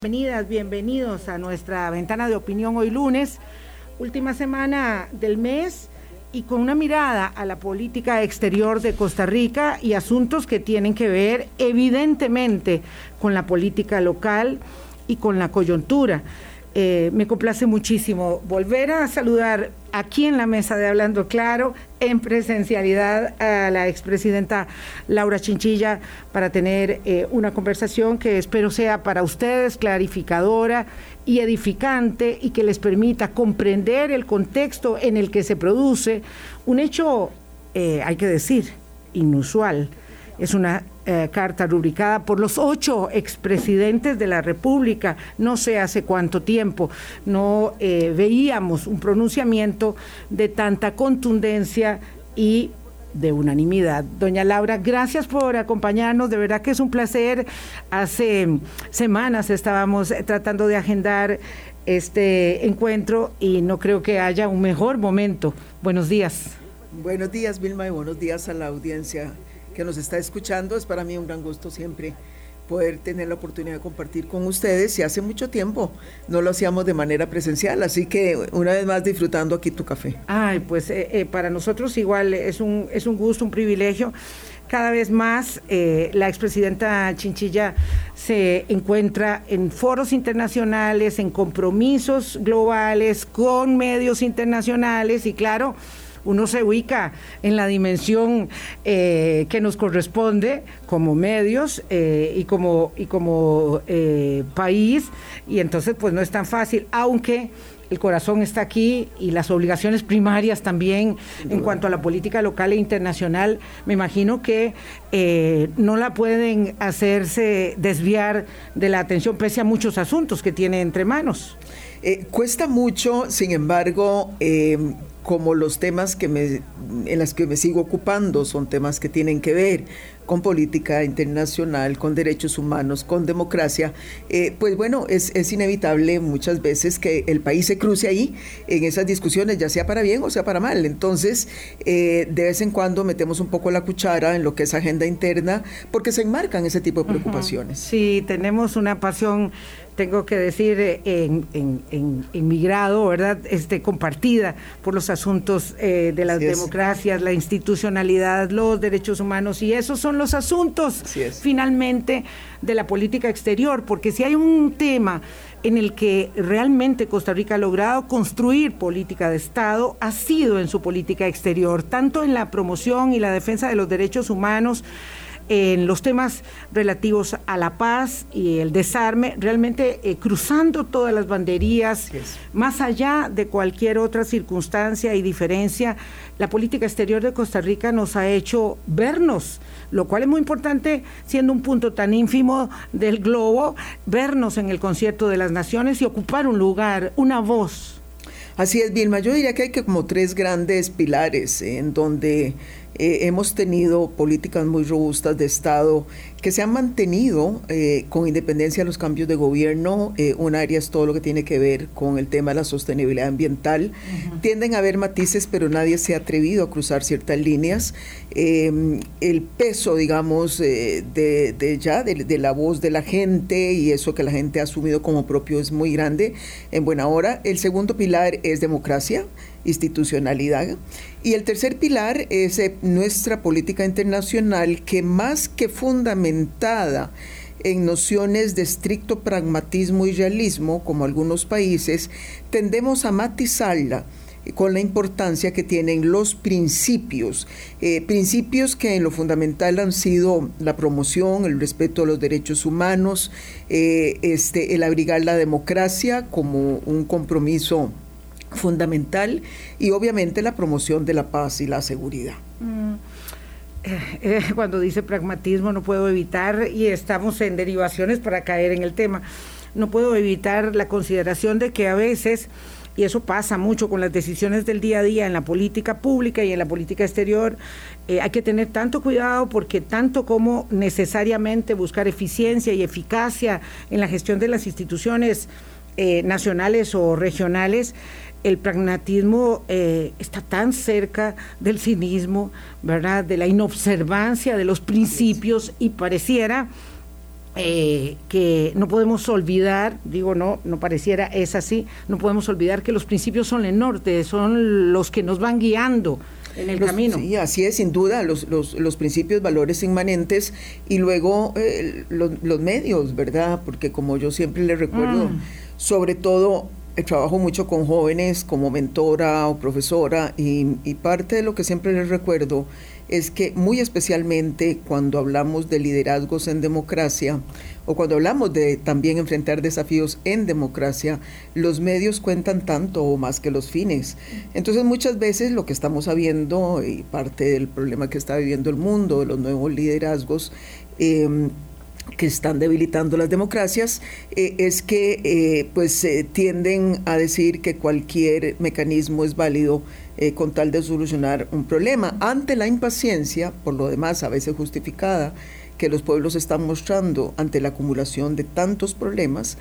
Bienvenidas, bienvenidos a nuestra ventana de opinión hoy lunes, última semana del mes y con una mirada a la política exterior de Costa Rica y asuntos que tienen que ver evidentemente con la política local y con la coyuntura. Eh, me complace muchísimo volver a saludar aquí en la mesa de Hablando Claro, en presencialidad, a la expresidenta Laura Chinchilla para tener eh, una conversación que espero sea para ustedes clarificadora y edificante y que les permita comprender el contexto en el que se produce un hecho, eh, hay que decir, inusual. Es una eh, carta rubricada por los ocho expresidentes de la República, no sé hace cuánto tiempo, no eh, veíamos un pronunciamiento de tanta contundencia y de unanimidad. Doña Laura, gracias por acompañarnos, de verdad que es un placer. Hace semanas estábamos tratando de agendar este encuentro y no creo que haya un mejor momento. Buenos días. Buenos días, Vilma, y buenos días a la audiencia que nos está escuchando. Es para mí un gran gusto siempre poder tener la oportunidad de compartir con ustedes y hace mucho tiempo no lo hacíamos de manera presencial, así que una vez más disfrutando aquí tu café. Ay, pues eh, eh, para nosotros igual es un, es un gusto, un privilegio. Cada vez más eh, la expresidenta Chinchilla se encuentra en foros internacionales, en compromisos globales con medios internacionales y claro, uno se ubica en la dimensión eh, que nos corresponde como medios eh, y como, y como eh, país, y entonces pues no es tan fácil, aunque el corazón está aquí y las obligaciones primarias también en cuanto a la política local e internacional, me imagino que no la pueden hacerse desviar de la atención pese a muchos asuntos que tiene entre manos. cuesta mucho, sin embargo, como los temas que me, en los que me sigo ocupando son temas que tienen que ver con política internacional, con derechos humanos, con democracia, eh, pues bueno, es, es, inevitable muchas veces que el país se cruce ahí en esas discusiones, ya sea para bien o sea para mal. Entonces, eh, de vez en cuando metemos un poco la cuchara en lo que es agenda interna, porque se enmarcan ese tipo de preocupaciones. Sí, tenemos una pasión tengo que decir, en, en, mi grado, ¿verdad? Este, compartida por los asuntos eh, de las democracias, la institucionalidad, los derechos humanos, y esos son los asuntos finalmente de la política exterior, porque si hay un tema en el que realmente Costa Rica ha logrado construir política de Estado, ha sido en su política exterior, tanto en la promoción y la defensa de los derechos humanos, en los temas relativos a la paz y el desarme, realmente eh, cruzando todas las banderías, más allá de cualquier otra circunstancia y diferencia, la política exterior de Costa Rica nos ha hecho vernos, lo cual es muy importante, siendo un punto tan ínfimo del globo, vernos en el concierto de las naciones y ocupar un lugar, una voz. Así es, Vilma. Yo diría que hay que como tres grandes pilares en donde eh, hemos tenido políticas muy robustas de Estado que se han mantenido eh, con independencia de los cambios de gobierno. Eh, un área es todo lo que tiene que ver con el tema de la sostenibilidad ambiental. Tienden a haber matices, pero nadie se ha atrevido a cruzar ciertas líneas. el peso, digamos, de, ya, de, la voz de la gente y eso que la gente ha asumido como propio es muy grande en buena hora. El segundo pilar es democracia institucionalidad. Y el tercer pilar es eh, nuestra política internacional que más que fundamentada en nociones de estricto pragmatismo y realismo, como algunos países, tendemos a matizarla con la importancia que tienen los principios, eh, principios que en lo fundamental han sido la promoción, el respeto a los derechos humanos, eh, este, el abrigar la democracia como un compromiso fundamental y obviamente la promoción de la paz y la seguridad. Mm. Eh, eh, cuando dice pragmatismo no puedo evitar, y estamos en derivaciones para caer en el tema, no puedo evitar la consideración de que a veces, y eso pasa mucho con las decisiones del día a día en la política pública y en la política exterior, eh, hay que tener tanto cuidado porque tanto como necesariamente buscar eficiencia y eficacia en la gestión de las instituciones nacionales o regionales, el pragmatismo eh, está tan cerca del cinismo, ¿verdad? De la inobservancia de los principios y pareciera eh, que no podemos olvidar, digo no, no pareciera, es así, no podemos olvidar que los principios son el norte, son los que nos van guiando en el camino. Sí, así es, sin duda, los, los, principios, valores inmanentes y luego eh, los, medios, ¿verdad? Porque como yo siempre les recuerdo, mm. sobre todo trabajo mucho con jóvenes como mentora o profesora y, parte de lo que siempre les recuerdo es que muy especialmente cuando hablamos de liderazgos en democracia o cuando hablamos de también enfrentar desafíos en democracia, los medios cuentan tanto o más que los fines. Entonces muchas veces lo que estamos sabiendo y parte del problema que está viviendo el mundo, de los nuevos liderazgos, em, que están debilitando las democracias eh, es que eh, pues tienden a decir que cualquier mecanismo es válido eh, con tal de solucionar un problema. Ante la impaciencia, por lo demás a veces justificada, que los pueblos están mostrando ante la acumulación de tantos problemas,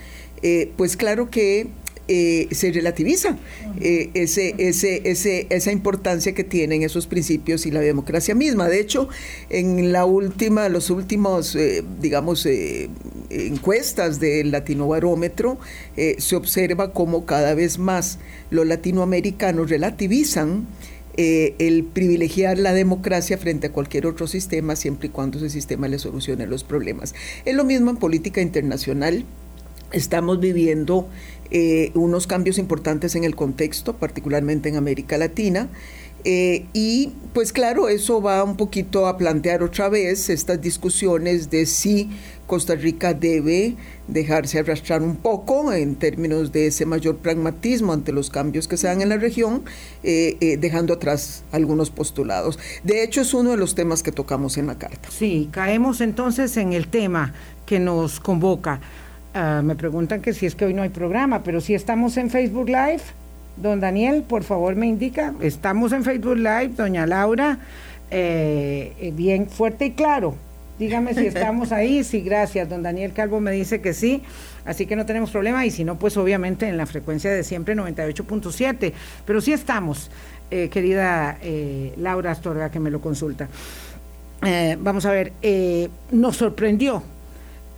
pues claro que eh, se relativiza eh, ese, ese, ese, esa importancia que tienen esos principios y la democracia misma. De hecho, en la última, los últimos, eh, digamos, encuestas del Latino Barómetro, se observa cómo cada vez más los latinoamericanos relativizan el privilegiar la democracia frente a cualquier otro sistema, siempre y cuando ese sistema le solucione los problemas. Es lo mismo en política internacional. Estamos viviendo eh, unos cambios importantes en el contexto, particularmente en América Latina. Eh, y pues claro, eso va un poquito a plantear otra vez estas discusiones de si Costa Rica debe dejarse arrastrar un poco en términos de ese mayor pragmatismo ante los cambios que se dan en la región, eh, dejando atrás algunos postulados. De hecho, es uno de los temas que tocamos en la carta. Sí, caemos entonces en el tema que nos convoca. Ah, me preguntan que si es que hoy no hay programa, pero si estamos en Facebook Live. Don Daniel, por favor me indica, estamos en Facebook Live, doña Laura, eh, eh, bien fuerte y claro. Dígame si estamos ahí, sí, gracias. Don Daniel Calvo me dice que sí, así que no tenemos problema y si no, pues obviamente en la frecuencia de siempre 98.7, pero sí estamos, eh, querida Laura Astorga, que me lo consulta. vamos a ver, nos sorprendió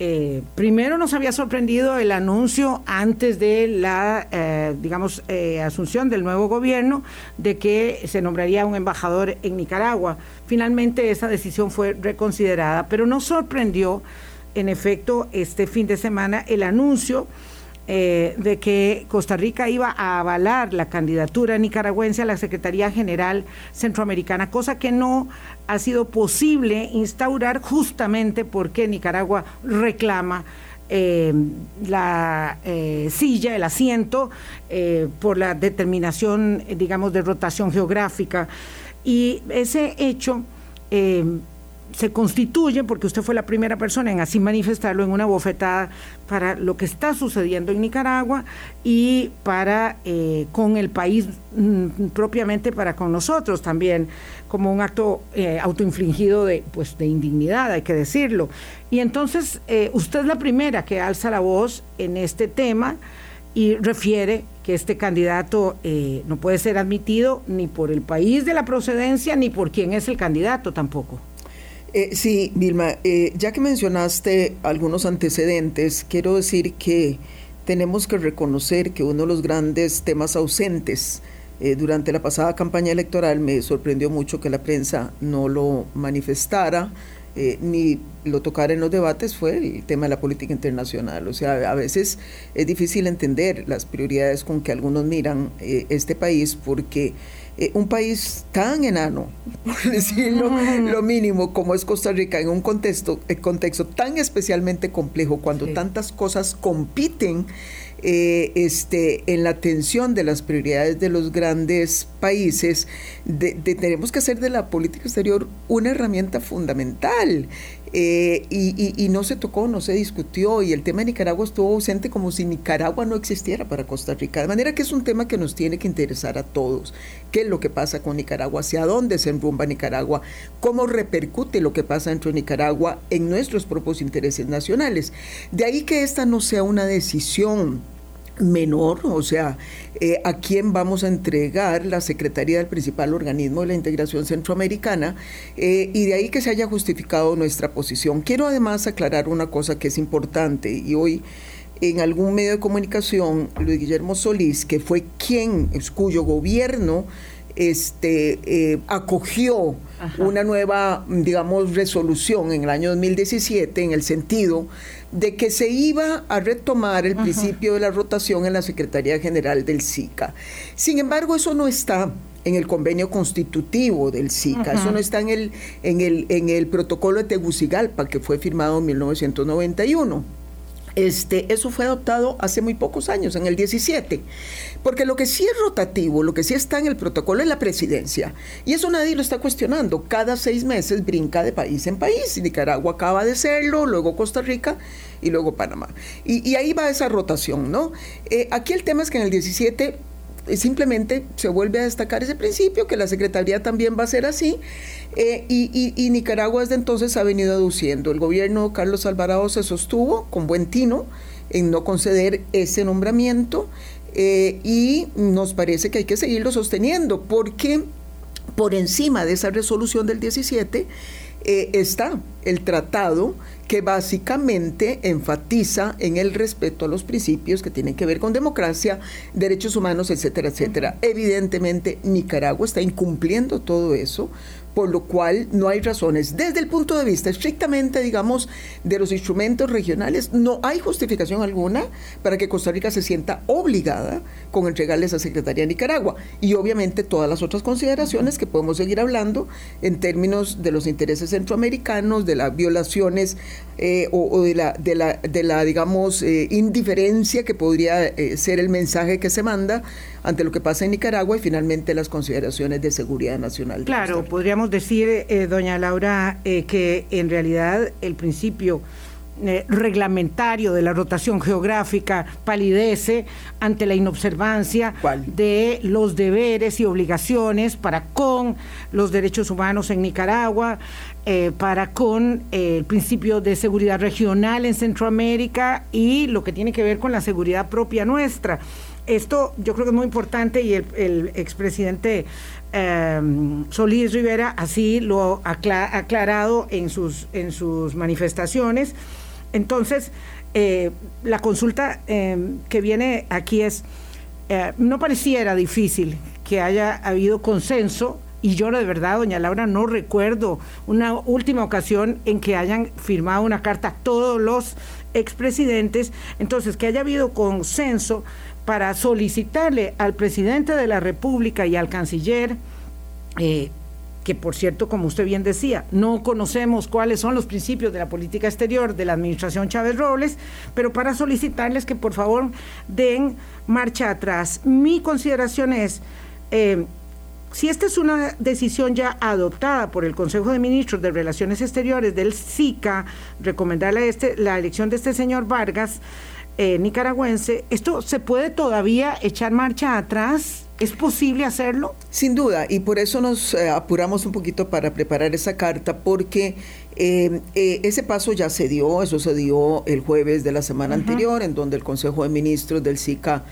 eh, primero nos había sorprendido el anuncio antes de la, eh, digamos, eh, asunción del nuevo gobierno de que se nombraría un embajador en Nicaragua. Finalmente esa decisión fue reconsiderada, pero nos sorprendió, en efecto, este fin de semana el anuncio de que Costa Rica iba a avalar la candidatura nicaragüense a la Secretaría General Centroamericana, cosa que no ha sido posible instaurar justamente porque Nicaragua reclama eh, la eh, silla, el asiento, eh, por la determinación, digamos, de rotación geográfica. Y ese hecho se constituye, porque usted fue la primera persona en así manifestarlo, en una bofetada para lo que está sucediendo en Nicaragua y para eh, con el país mm, propiamente para con nosotros también, como un acto eh, autoinfligido de, pues, de indignidad, hay que decirlo. Y entonces eh, usted es la primera que alza la voz en este tema y refiere que este candidato no puede ser admitido ni por el país de la procedencia ni por quien es el candidato tampoco. Eh, sí, Vilma, eh, ya que mencionaste algunos antecedentes, quiero decir que tenemos que reconocer que uno de los grandes temas ausentes eh, durante la pasada campaña electoral me sorprendió mucho que la prensa no lo manifestara ni lo tocara en los debates fue el tema de la política internacional. O sea, a veces es difícil entender las prioridades con que algunos miran este país porque eh, un país tan enano, por decirlo lo mínimo, como es Costa Rica, en un contexto, contexto tan especialmente complejo, cuando tantas cosas compiten eh, este, en la atención de las prioridades de los grandes países, tenemos que hacer de la política exterior una herramienta fundamental. Eh, y, no se tocó, no se discutió, y el tema de Nicaragua estuvo ausente como si Nicaragua no existiera para Costa Rica. De manera que es un tema que nos tiene que interesar a todos. ¿Qué es lo que pasa con Nicaragua? ¿Hacia dónde se enrumba Nicaragua? ¿Cómo repercute lo que pasa dentro de Nicaragua en nuestros propios intereses nacionales? De ahí que esta no sea una decisión menor, o sea, eh, a quién vamos a entregar la Secretaría del principal organismo de la integración centroamericana eh, y de ahí que se haya justificado nuestra posición. Quiero además aclarar una cosa que es importante y hoy en algún medio de comunicación, Luis Guillermo Solís, que fue quien, cuyo gobierno este, eh, acogió una nueva, digamos, resolución en el año 2017 en el sentido de que se iba a retomar el principio de la rotación en la Secretaría General del SICA. Sin embargo, eso no está en el convenio constitutivo del SICA, eso no está en el, en, el, en el protocolo de Tegucigalpa que fue firmado en 1991. Este, eso fue adoptado hace muy pocos años, en el 17. Porque lo que sí es rotativo, lo que sí está en el protocolo es la presidencia. Y eso nadie lo está cuestionando. Cada seis meses brinca de país en país. Nicaragua acaba de serlo, luego Costa Rica y luego Panamá. Y, ahí va esa rotación, ¿no? Eh, aquí el tema es que en el 17 eh, simplemente se vuelve a destacar ese principio, que la Secretaría también va a ser así, eh, y, Nicaragua desde entonces ha venido aduciendo. El gobierno Carlos Alvarado se sostuvo con buen tino en no conceder ese nombramiento eh, y nos parece que hay que seguirlo sosteniendo porque por encima de esa resolución del 17 está el tratado que básicamente enfatiza en el respeto a los principios que tienen que ver con democracia, derechos humanos, etcétera, etcétera. Evidentemente, Nicaragua está incumpliendo todo eso por lo cual no hay razones. Desde el punto de vista estrictamente, digamos, de los instrumentos regionales, no hay justificación alguna para que Costa Rica se sienta obligada con entregarle esa Secretaría a Nicaragua. Y obviamente todas las otras consideraciones que podemos seguir hablando en términos de los intereses centroamericanos, de las violaciones eh, o, de, la, de, la, de la, digamos, eh, indiferencia que podría eh, ser el mensaje que se manda ante lo que pasa en Nicaragua y finalmente las consideraciones de seguridad nacional. Claro, podríamos decir, eh, doña Laura, eh, que en realidad el principio eh, reglamentario de la rotación geográfica palidece ante la inobservancia de los deberes y obligaciones para con los derechos humanos en Nicaragua, para con el principio de seguridad regional en Centroamérica y lo que tiene que ver con la seguridad propia nuestra. Esto yo creo que es muy importante y el, expresidente em, Solís Rivera así lo ha aclarado en sus, en sus manifestaciones. Entonces, eh, la consulta em, que viene aquí es, eh, no pareciera difícil que haya habido consenso y yo de verdad, doña Laura, no recuerdo una última ocasión en que hayan firmado una carta todos los expresidentes. Entonces, que haya habido consenso para solicitarle al presidente de la República y al canciller, eh, que por cierto, como usted bien decía, no conocemos cuáles son los principios de la política exterior de la administración Chávez Robles, pero para solicitarles que por favor den marcha atrás. Mi consideración es, eh, si esta es una decisión ya adoptada por el Consejo de Ministros de Relaciones Exteriores del SICA, recomendarle este, la elección de este señor Vargas, eh, nicaragüense, ¿esto se puede todavía echar marcha atrás? ¿Es posible hacerlo? Sin duda, y por eso nos eh, apuramos un poquito para preparar esa carta, porque eh, ese paso ya se dio, eso se dio el jueves de la semana anterior, en donde el Consejo de Ministros del SICA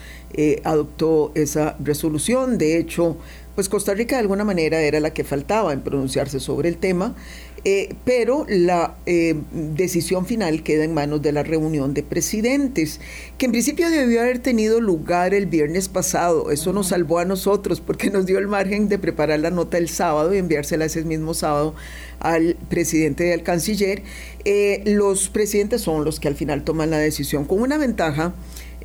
adoptó esa resolución. De hecho, pues Costa Rica de alguna manera era la que faltaba en pronunciarse sobre el tema. Eh, pero la eh, decisión final queda en manos de la reunión de presidentes, que en principio debió haber tenido lugar el viernes pasado. Eso nos salvó a nosotros porque nos dio el margen de preparar la nota el sábado y enviársela ese mismo sábado al presidente y al canciller. Eh, los presidentes son los que al final toman la decisión con una ventaja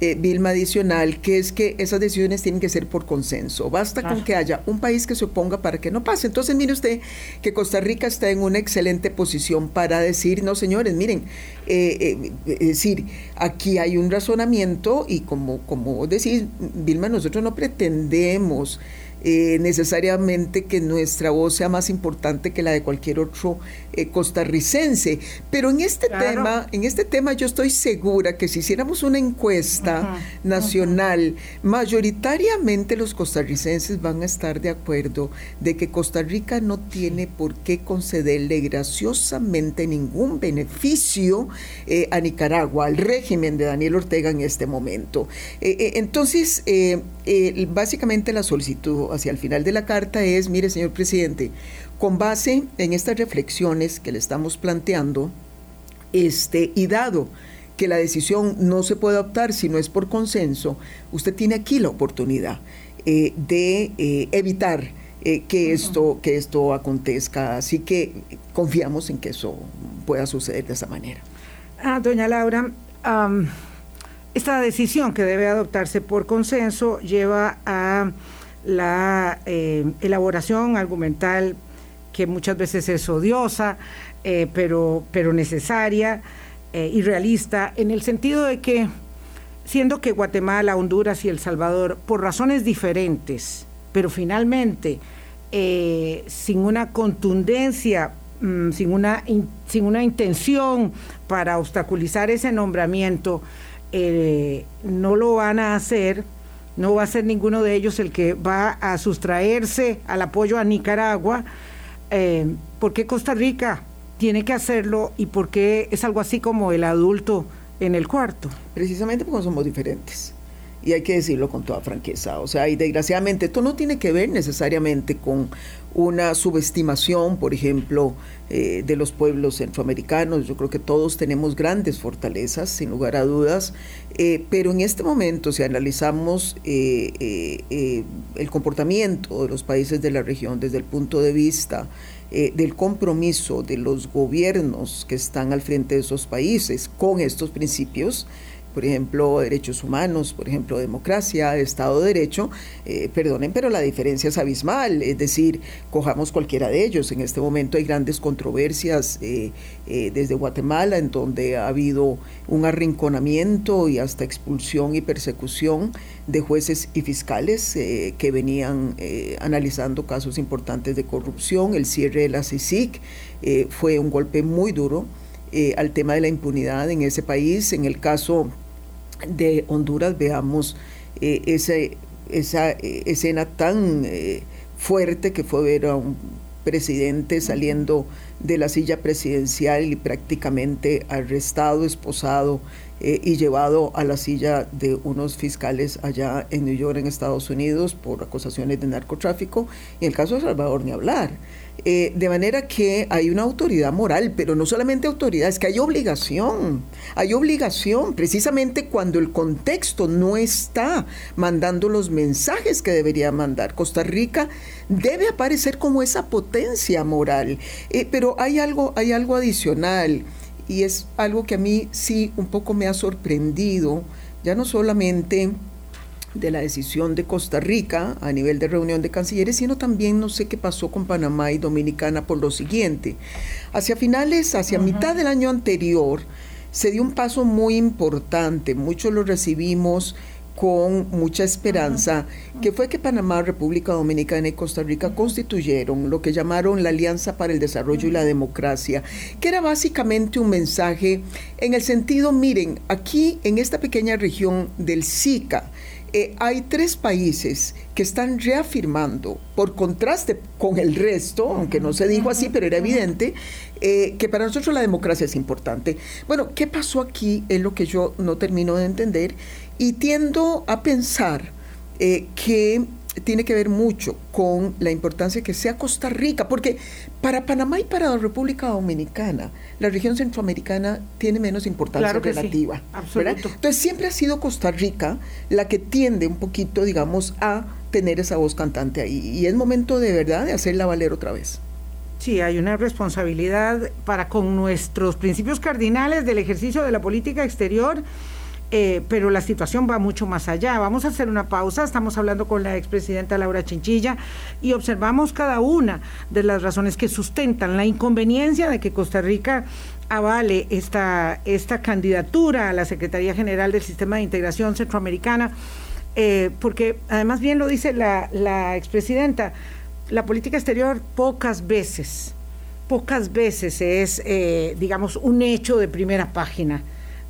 eh, Vilma, adicional, que es que esas decisiones tienen que ser por consenso. Basta con ah. que haya un país que se oponga para que no pase. Entonces, mire usted que Costa Rica está en una excelente posición para decir, no, señores, miren, eh, eh, es decir, aquí hay un razonamiento y como, como decís, Vilma, nosotros no pretendemos eh, necesariamente que nuestra voz sea más importante que la de cualquier otro eh, costarricense. Pero en este tema, en este tema yo estoy segura que si hiciéramos una encuesta nacional, mayoritariamente los costarricenses van a estar de acuerdo de que Costa Rica no tiene por qué concederle graciosamente ningún beneficio eh, a Nicaragua, al régimen de Daniel Ortega en este momento. entonces, básicamente la solicitud hacia el final de la carta es, mire señor presidente, con base en estas reflexiones que le estamos planteando, este, y dado que la decisión no se puede adoptar si no es por consenso, usted tiene aquí la oportunidad eh, de eh, evitar eh, que, esto, que esto acontezca. Así que confiamos en que eso pueda suceder de esa manera. Ah, doña Laura, esta decisión que debe adoptarse por consenso lleva a la eh, elaboración argumental que muchas veces es odiosa, eh, pero, pero necesaria eh, y realista, en el sentido de que, siendo que Guatemala, Honduras y El Salvador, por razones diferentes, pero finalmente sin una contundencia, mm, sin, una sin una intención para obstaculizar ese nombramiento, no lo van a hacer, no va a ser ninguno de ellos el que va a sustraerse al apoyo a Nicaragua. Eh, ¿Por qué Costa Rica tiene que hacerlo y por qué es algo así como el adulto en el cuarto? Precisamente porque somos diferentes y hay que decirlo con toda franqueza. O sea, y desgraciadamente esto no tiene que ver necesariamente con una subestimación, por ejemplo, eh, de los pueblos centroamericanos. Yo creo que todos tenemos grandes fortalezas, sin lugar a dudas, eh, pero en este momento, si analizamos eh, el comportamiento de los países de la región desde el punto de vista del compromiso de los gobiernos que están al frente de esos países con estos principios, por ejemplo, derechos humanos, por ejemplo, democracia, Estado de Derecho, eh, perdonen, pero la diferencia es abismal, es decir, cojamos cualquiera de ellos. En este momento hay grandes controversias eh, eh, desde Guatemala, en donde ha habido un arrinconamiento y hasta expulsión y persecución de jueces y fiscales que venían analizando casos importantes de corrupción. El cierre de la CICIC fue un golpe muy duro. al tema de la impunidad en ese país. En el caso de Honduras veamos eh, esa eh, escena tan eh, fuerte que fue ver a un presidente saliendo de la silla presidencial y prácticamente arrestado, esposado y llevado a la silla de unos fiscales allá en New York, en Estados Unidos, por acusaciones de narcotráfico. Y en el caso de Salvador, ni hablar. Eh, de manera que hay una autoridad moral, pero no solamente autoridad, es que hay obligación. Hay obligación precisamente cuando el contexto no está mandando los mensajes que debería mandar. Costa Rica debe aparecer como esa potencia moral. Eh, pero hay algo, hay algo adicional y es algo que a mí sí un poco me ha sorprendido, ya no solamente de la decisión de Costa Rica a nivel de reunión de cancilleres, sino también no sé qué pasó con Panamá y Dominicana por lo siguiente. Hacia finales, hacia mitad del año anterior, se dio un paso muy importante, muchos lo recibimos con mucha esperanza, que fue que Panamá, República Dominicana y Costa Rica constituyeron lo que llamaron la Alianza para el Desarrollo y la Democracia, que era básicamente un mensaje en el sentido, miren, aquí en esta pequeña región del SICA, eh, hay tres países que están reafirmando, por contraste con el resto, aunque no se dijo así, pero era evidente, eh, que para nosotros la democracia es importante. Bueno, ¿qué pasó aquí? Es lo que yo no termino de entender y tiendo a pensar eh, que tiene que ver mucho con la importancia que sea Costa Rica, porque para Panamá y para la República Dominicana, la región centroamericana tiene menos importancia relativa. Entonces siempre ha sido Costa Rica la que tiende un poquito, digamos, a tener esa voz cantante ahí. Y es momento de verdad de hacerla valer otra vez. Sí, hay una responsabilidad para con nuestros principios cardinales del ejercicio de la política exterior eh, pero la situación va mucho más allá. Vamos a hacer una pausa, estamos hablando con la expresidenta Laura Chinchilla y observamos cada una de las razones que sustentan la inconveniencia de que Costa Rica avale esta, esta candidatura a la Secretaría General del Sistema de Integración Centroamericana eh, porque además bien lo dice la, la expresidenta, la política exterior pocas veces, pocas veces es, eh, digamos, un hecho de primera página.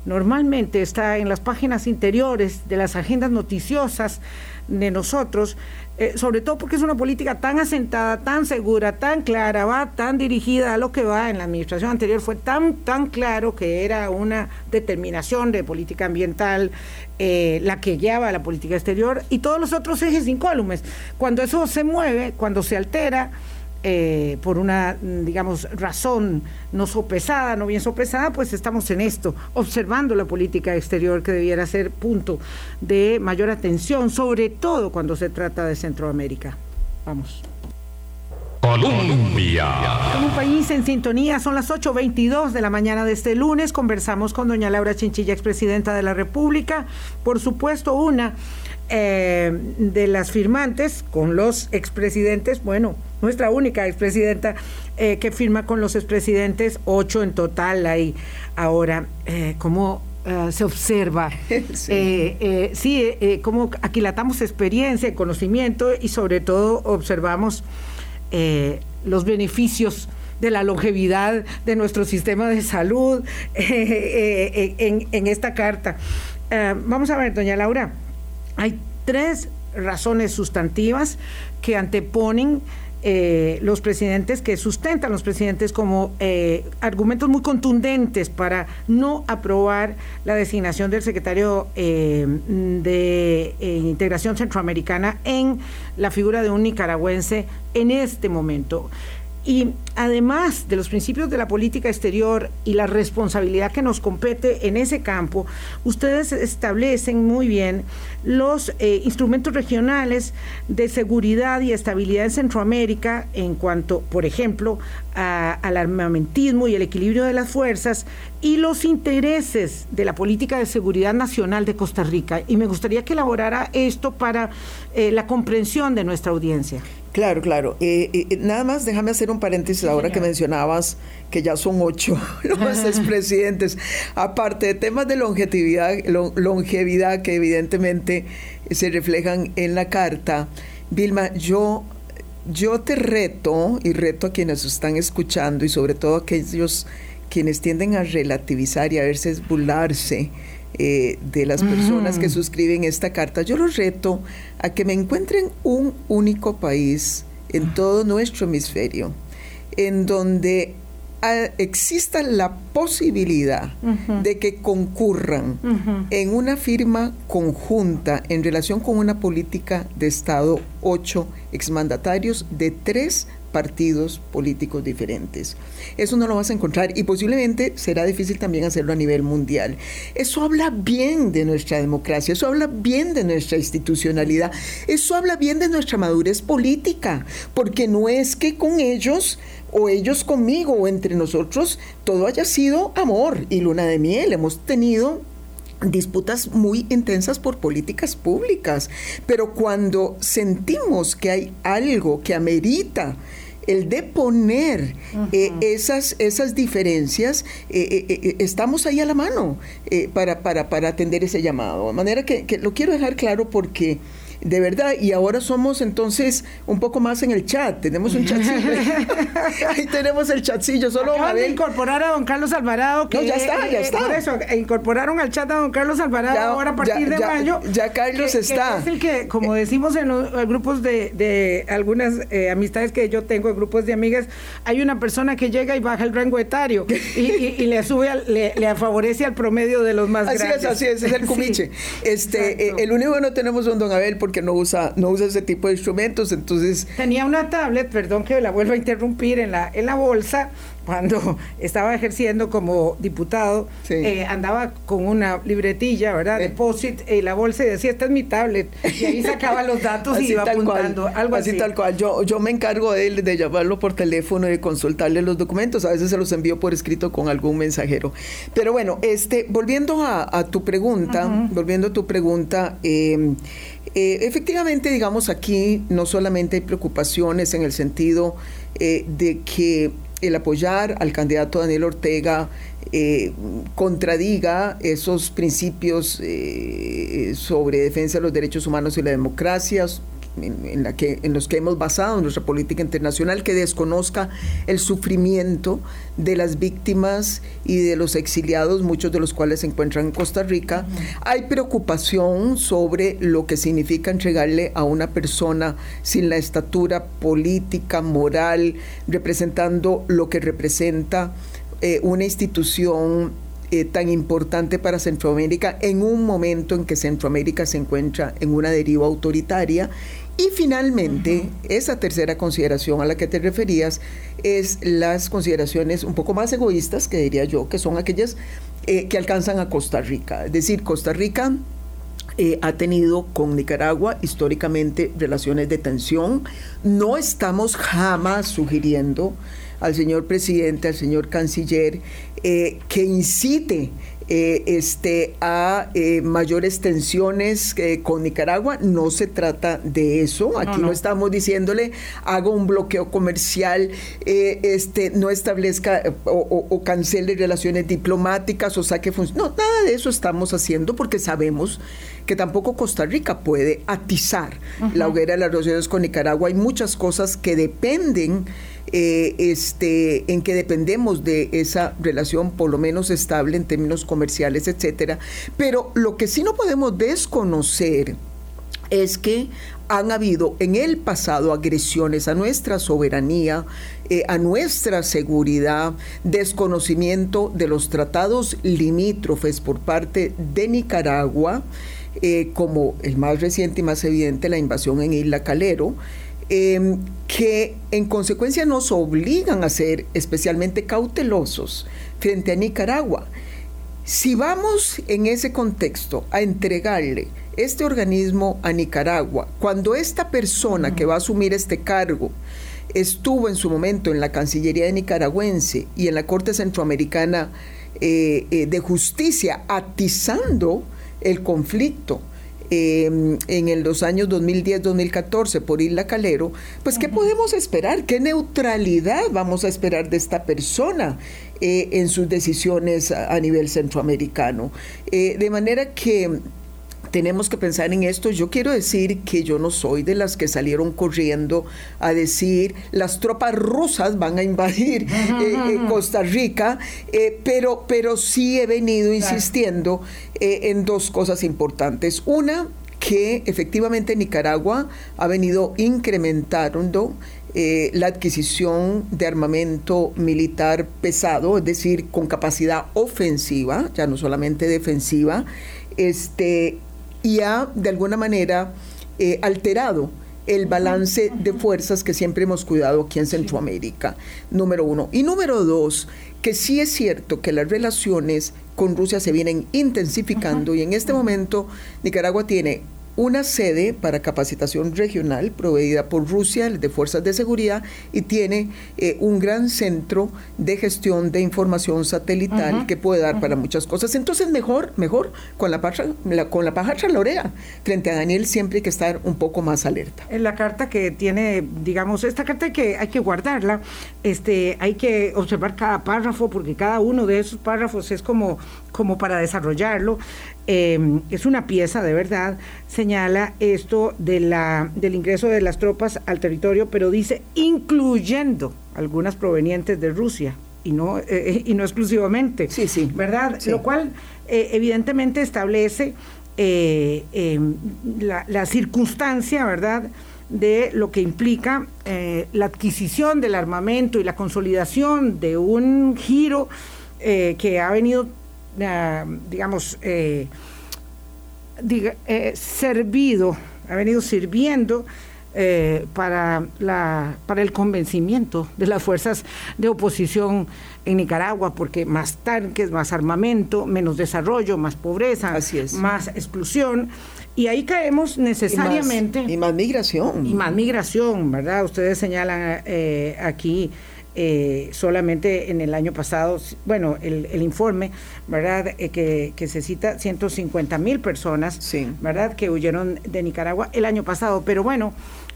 Normalmente está en las páginas interiores de las agendas noticiosas de nosotros, eh, sobre todo porque es una política tan asentada, tan segura, tan clara, va tan dirigida a lo que va. En la administración anterior fue tan, tan claro que era una determinación de política ambiental eh, la que lleva a la política exterior y todos los otros ejes incólumes. Cuando eso se mueve, cuando se altera, eh, por una, digamos, razón no sopesada, no bien sopesada, pues estamos en esto, observando la política exterior que debiera ser punto de mayor atención, sobre todo cuando se trata de Centroamérica. Vamos. Colombia. un país en sintonía, son las 8.22 de la mañana de este lunes. Conversamos con doña Laura Chinchilla, expresidenta de la República. Por supuesto, una eh, de las firmantes con los expresidentes, bueno, nuestra única expresidenta eh, que firma con los expresidentes, ocho en total hay. Ahora, eh, como eh, se observa, sí, eh, sí como aquilatamos experiencia, conocimiento y sobre todo observamos los beneficios de la longevidad de nuestro sistema de salud en, en, esta carta. vamos a ver, doña Laura, hay tres razones sustantivas que anteponen eh, los presidentes, que sustentan los presidentes como eh, argumentos muy contundentes para no aprobar la designación del secretario eh, de Integración Centroamericana en la figura de un nicaragüense en este momento. Y además de los principios de la política exterior y la responsabilidad que nos compete en ese campo, ustedes establecen muy bien los eh, instrumentos regionales de seguridad y estabilidad en Centroamérica en cuanto, por ejemplo, al armamentismo y el equilibrio de las fuerzas y los intereses de la política de seguridad nacional de Costa Rica. Y me gustaría que elaborara esto para eh, la comprensión de nuestra audiencia. Claro, claro. Eh, eh, nada más déjame hacer un paréntesis ahora que mencionabas que ya son ocho los expresidentes. Aparte de temas de longevidad, longevidad que evidentemente se reflejan en la carta, Vilma, yo, yo te reto y reto a quienes están escuchando y sobre todo a aquellos quienes tienden a relativizar y a verse burlarse eh, de las personas que suscriben esta carta, yo los reto a que me encuentren un único país en todo nuestro hemisferio, en donde ah, exista la posibilidad de que concurran en una firma conjunta en relación con una política de Estado ocho exmandatarios de tres partidos políticos diferentes. Eso no lo vas a encontrar y posiblemente será difícil también hacerlo a nivel mundial. Eso habla bien de nuestra democracia, eso habla bien de nuestra institucionalidad, eso habla bien de nuestra madurez política, porque no es que con ellos o ellos conmigo o entre nosotros todo haya sido amor y luna de miel. Hemos tenido disputas muy intensas por políticas públicas, pero cuando sentimos que hay algo que amerita el de poner eh, esas, esas diferencias, eh, eh, estamos ahí a la mano para, para, para, atender ese llamado. De manera que, que lo quiero dejar claro porque de verdad, y ahora somos entonces un poco más en el chat, tenemos un chatcillo. Ahí tenemos el chatcillo, solo Acaban de incorporar a don Carlos Alvarado. Que, no, ya está, ya está. Por eso, incorporaron al chat a don Carlos Alvarado ahora a partir de mayo. Ya Carlos está. es el que, como decimos en los grupos de, de algunas eh, amistades que yo tengo, en grupos de amigas, hay una persona que llega y baja el rango etario y, le sube, le, favorece al promedio de los más así grandes. Así es, así es, es el cumiche. este, eh, el único que no tenemos es don Abel, porque que no usa, no usa ese tipo de instrumentos, entonces... Tenía una tablet, perdón que la vuelva a interrumpir, en la, en la bolsa cuando estaba ejerciendo como diputado, eh, andaba con una libretilla, ¿verdad? Eh. Deposit y la bolsa y decía, esta es mi tablet. Y ahí sacaba los datos y iba apuntando. algo así, tal cual. Yo, yo me encargo de él de llamarlo por teléfono y de consultarle los documentos. A veces se los envío por escrito con algún mensajero. Pero bueno, este, volviendo a, tu pregunta, volviendo a tu pregunta, em, eh, efectivamente, digamos, aquí no solamente hay preocupaciones en el sentido de que el apoyar al candidato Daniel Ortega eh, contradiga esos principios eh, sobre defensa de los derechos humanos y la democracia, en, la que, en los que hemos basado nuestra política internacional, que desconozca el sufrimiento de las víctimas y de los exiliados, muchos de los cuales se encuentran en Costa Rica. Hay preocupación sobre lo que significa entregarle a una persona sin la estatura política, moral, representando lo que representa eh, una institución eh, tan importante para Centroamérica en un momento en que Centroamérica se encuentra en una deriva autoritaria y finalmente, esa tercera consideración a la que te referías es las consideraciones un poco más egoístas, que diría yo, que son aquellas eh, que alcanzan a Costa Rica. Es decir, Costa Rica eh, ha tenido con Nicaragua históricamente relaciones de tensión. No estamos jamás sugiriendo al señor presidente, al señor canciller, eh, que incite eh, este, a eh, mayores tensiones eh, con Nicaragua. No se trata de eso. Aquí no, estamos diciéndole haga un bloqueo comercial, este, no establezca o, cancele relaciones diplomáticas o saque funciones. No, nada de eso estamos haciendo porque sabemos que tampoco Costa Rica puede atizar la hoguera de las relaciones con Nicaragua. Hay muchas cosas que dependen eh, este, en que dependemos de esa relación por lo menos estable en términos comerciales, etcétera. Pero lo que sí no podemos desconocer es que han habido en el pasado agresiones a nuestra soberanía, eh, a nuestra seguridad, desconocimiento de los tratados limítrofes por parte de Nicaragua, eh, como el más reciente y más evidente, la invasión en Isla Calero, Em, que en consecuencia nos obligan a ser especialmente cautelosos frente a Nicaragua. Si vamos en ese contexto a entregarle este organismo a Nicaragua, cuando esta persona que va a asumir este cargo estuvo en su momento en la Cancillería de Nicaragüense y en la Corte Centroamericana eh, eh, de Justicia, atizando el conflicto, Em, en los años 2010-2014 por Isla Calero, pues ¿qué podemos esperar? ¿Qué neutralidad vamos a esperar de esta persona eh, en sus decisiones a, nivel centroamericano? Eh, de manera que tenemos que pensar en esto. Yo quiero decir que yo no soy de las que salieron corriendo a decir las tropas rusas van a invadir eh, Costa Rica, eh, pero, pero sí he venido insistiendo eh, en dos cosas importantes. Una, que efectivamente Nicaragua ha venido incrementando la adquisición de armamento militar pesado, es decir, con capacidad ofensiva, ya no solamente defensiva, este, y ha de alguna manera eh, alterado el balance de fuerzas que siempre hemos cuidado aquí en Centroamérica, número uno. Y número dos, que sí es cierto que las relaciones con Rusia se vienen intensificando y en este momento Nicaragua tiene una sede para capacitación regional proveída por Rusia de Fuerzas de Seguridad y tiene eh, un gran centro de gestión de información satelital que puede dar para muchas cosas. Entonces mejor, mejor con la paja, con la paja. Frente a Daniel siempre hay que estar un poco más alerta. En la carta que tiene, digamos, esta carta hay que, hay que guardarla, este, hay que observar cada párrafo porque cada uno de esos párrafos es como, como para desarrollarlo. Em, es una pieza de verdad, señala esto de la, del ingreso de las tropas al territorio, pero dice incluyendo algunas provenientes de Rusia y no, eh, eh, y no exclusivamente. Sí, sí. ¿Verdad? Lo cual eh, evidentemente establece em, la, la, circunstancia, ¿verdad? de lo que implica la adquisición del armamento y la consolidación de un giro que ha venido digamos, eh, eh, servido, ha venido sirviendo eh, para, la, para el convencimiento de las fuerzas de oposición en Nicaragua, porque más tanques, más armamento, menos desarrollo, más pobreza, más exclusión. Y ahí caemos necesariamente. Y más, migración. Y más migración, ¿verdad? Ustedes señalan aquí eh, solamente en el año pasado, bueno, el, informe, ¿verdad? Eh, que, se cita 150 mil personas, ¿verdad? Que huyeron de Nicaragua el año pasado. Pero bueno,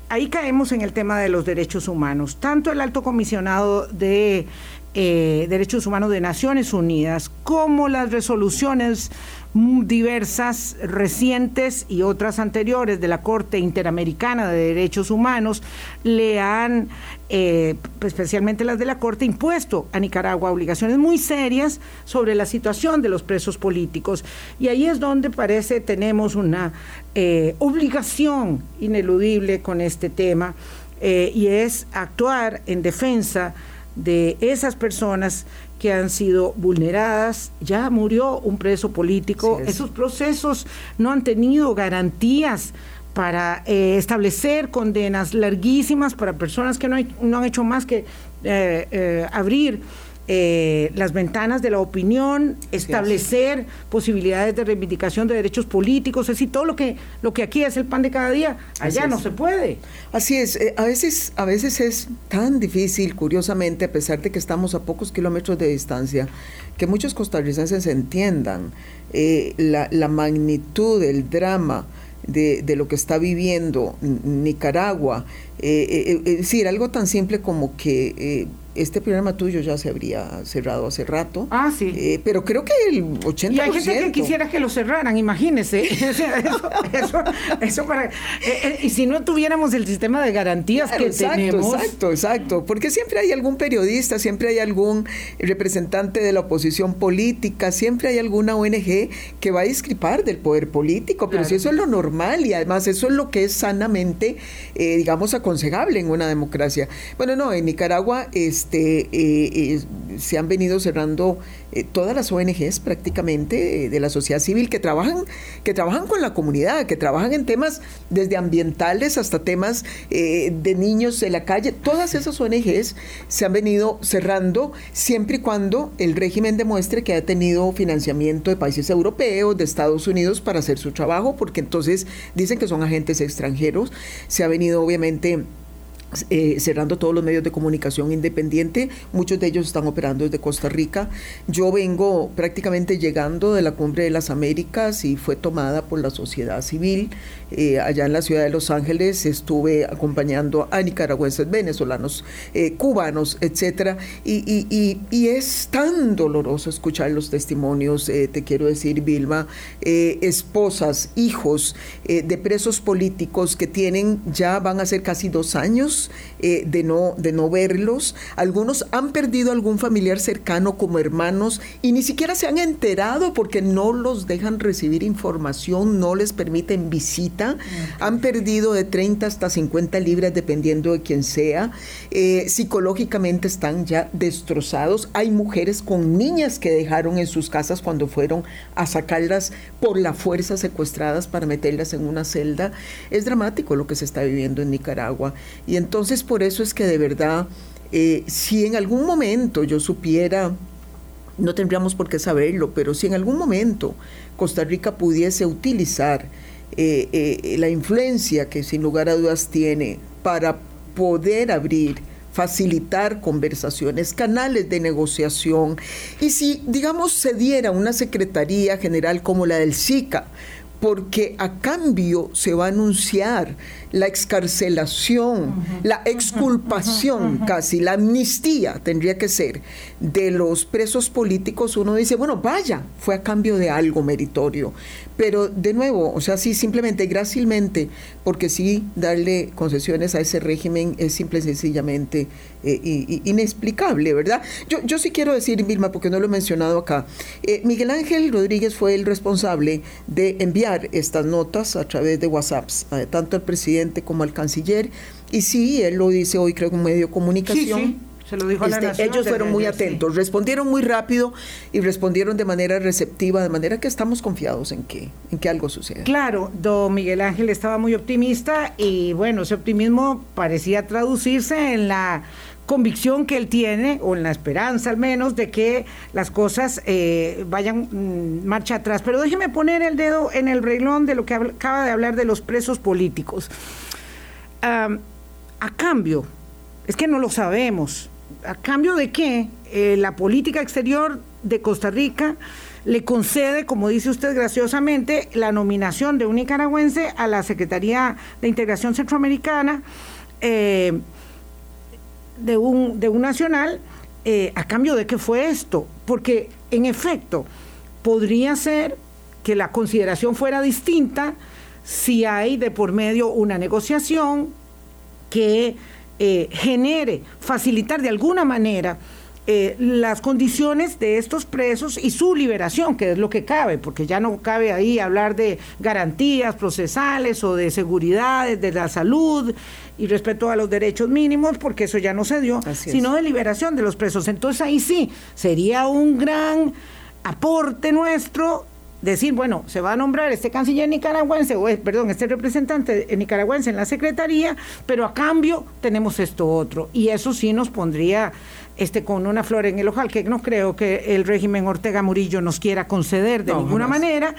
ahí caemos en el tema de los derechos humanos. Tanto el alto comisionado de eh, Derechos Humanos de Naciones Unidas como las resoluciones diversas, recientes y otras anteriores de la Corte Interamericana de Derechos Humanos le han, eh, especialmente las de la Corte, impuesto a Nicaragua obligaciones muy serias sobre la situación de los presos políticos. Y ahí es donde parece tenemos una eh, obligación ineludible con este tema y es actuar en defensa de esas personas que han sido vulneradas, ya murió un preso político, esos procesos no han tenido garantías para eh, establecer condenas larguísimas para personas que no, no han hecho más que eh, eh, abrir eh, las ventanas de la opinión, establecer posibilidades de reivindicación de derechos políticos, es decir, todo lo que, lo que aquí es el pan de cada día, allá no se puede. Así es, eh, a, veces, a veces es tan difícil, curiosamente, a pesar de que estamos a pocos kilómetros de distancia, que muchos costarricenses entiendan eh, la, la magnitud del drama de, de, lo que está viviendo Nicaragua. Es decir, algo tan simple como que este programa tuyo ya se habría cerrado hace rato. Ah, sí. Eh, pero creo que el 80%. Y hay gente que quisiera que lo cerraran, imagínese. eso, eso, para, eh, eh, y si no tuviéramos el sistema de garantías que tenemos. Exacto, exacto. Porque siempre hay algún periodista, siempre hay algún representante de la oposición política, siempre hay alguna ONG que va a discrepar del poder político. Pero si eso es lo normal y además eso es lo que es sanamente, digamos, aconsejable en una democracia. Bueno, no, en Nicaragua. Este, eh, se han venido cerrando eh, todas las ONGs prácticamente de la sociedad civil que trabajan, que trabajan con la comunidad, que trabajan en temas desde ambientales hasta temas de niños de la calle. Todas esas ONGs se han venido cerrando siempre y cuando el régimen demuestre que ha tenido financiamiento de países europeos, de Estados Unidos para hacer su trabajo, porque entonces dicen que son agentes extranjeros. Se ha venido obviamente eh, cerrando todos los medios de comunicación independiente, muchos de ellos están operando desde Costa Rica. Yo vengo prácticamente llegando de la Cumbre de las Américas y fue tomada por la sociedad civil. Eh, allá en la ciudad de Los Ángeles estuve acompañando a nicaragüenses, venezolanos, eh, cubanos, etcétera. Y, y, es tan doloroso escuchar los testimonios, te quiero decir, Vilma, esposas, hijos de presos políticos que tienen, ya van a ser casi dos años Jesus eh, de, no, de no verlos. Algunos han perdido algún familiar cercano como hermanos y ni siquiera se han enterado porque no los dejan recibir información, no les permiten visita. Han perdido de 30 hasta 50 libras dependiendo de quién sea. Eh, psicológicamente están ya destrozados. Hay mujeres con niñas que dejaron en sus casas cuando fueron a sacarlas por la fuerza secuestradas para meterlas en una celda. Es dramático lo que se está viviendo en Nicaragua. Y entonces por eso es que de verdad, eh, si en algún momento yo supiera, no tendríamos por qué saberlo, pero si en algún momento Costa Rica pudiese utilizar eh, eh, la influencia que sin lugar a dudas tiene para poder abrir facilitar conversaciones, canales de negociación. Y si, digamos, se diera una Secretaría General como la del SICA, porque a cambio se va a anunciar la excarcelación, la exculpación casi, la amnistía tendría que ser de los presos políticos, uno dice, bueno, vaya, fue a cambio de algo meritorio. Pero de nuevo, o sea, sí, simplemente, grácilmente, porque sí, darle concesiones a ese régimen es simple y sencillamente eh, inexplicable, ¿verdad? Yo, yo sí quiero decir, Vilma, porque no lo he mencionado acá, eh, Miguel Ángel Rodríguez fue el responsable de enviar estas notas a través de WhatsApp, eh, tanto al presidente como al canciller, y sí, él lo dice hoy, creo, en un medio de comunicación. Se lo dijo a la este, nación, Ellos fueron muy atentos, respondieron muy rápido y respondieron de manera receptiva, de manera que estamos confiados en que, en que algo suceda. Claro, don Miguel Ángel estaba muy optimista y bueno, ese optimismo parecía traducirse en la convicción que él tiene, o en la esperanza al menos, de que las cosas eh, vayan mm, marcha atrás. Pero déjeme poner el dedo en el reglón de lo que acaba de hablar de los presos políticos. a cambio, es que no lo sabemos, ¿A cambio de qué? Eh, la política exterior de Costa Rica le concede, como dice usted graciosamente, la nominación de un nicaragüense a la Secretaría de Integración Centroamericana eh, de, un, de un nacional. Eh, ¿A cambio de qué fue esto? Porque, en efecto, podría ser que la consideración fuera distinta si hay de por medio una negociación que eh, genere, facilitar de alguna manera eh, las condiciones de estos presos y su liberación, que es lo que cabe, porque ya no cabe ahí hablar de garantías procesales o de seguridad, de la salud y respeto a los derechos mínimos, porque eso ya no se dio, sino de liberación de los presos. Entonces ahí sí, sería un gran aporte nuestro decir, bueno, se va a nombrar este canciller nicaragüense, o perdón, este representante nicaragüense en la Secretaría, pero a cambio tenemos esto otro. Y eso sí nos pondría este, con una flor en el ojal, que no creo que el régimen Ortega Murillo nos quiera conceder de ninguna manera.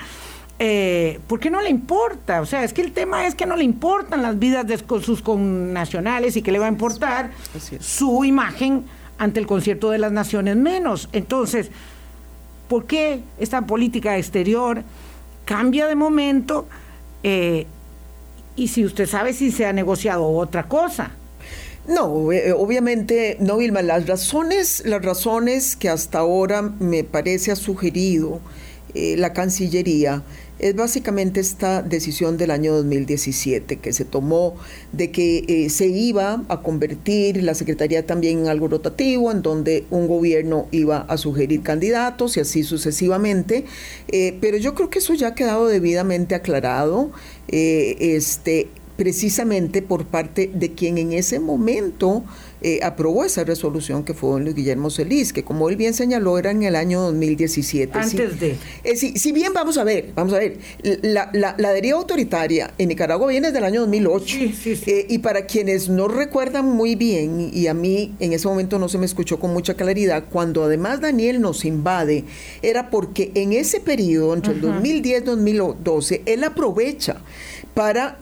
Eh, porque no le importa, o sea, es que el tema es que no le importan las vidas de sus connacionales y que le va a importar su imagen ante el concierto de las naciones menos. Entonces, ¿Por qué esta política exterior cambia de momento? Eh, y si usted sabe si se ha negociado otra cosa. No, eh, obviamente no, Vilma. Las razones, las razones que hasta ahora me parece ha sugerido eh, la Cancillería es básicamente esta decisión del año 2017 que se tomó de que eh, se iba a convertir la Secretaría también en algo rotativo, en donde un gobierno iba a sugerir candidatos y así sucesivamente. Eh, pero yo creo que eso ya ha quedado debidamente aclarado. Eh, este, precisamente por parte de quien en ese momento eh, aprobó esa resolución que fue Luis Guillermo Celis, que como él bien señaló era en el año 2017. Antes de. Eh, si, bien vamos a ver, vamos a ver, la, la, deriva autoritaria en Nicaragua viene desde el año 2008. Eh, y para quienes no recuerdan muy bien, y a mí en ese momento no se me escuchó con mucha claridad, cuando además Daniel nos invade, era porque en ese periodo, entre el 2010 y 2012, él aprovecha para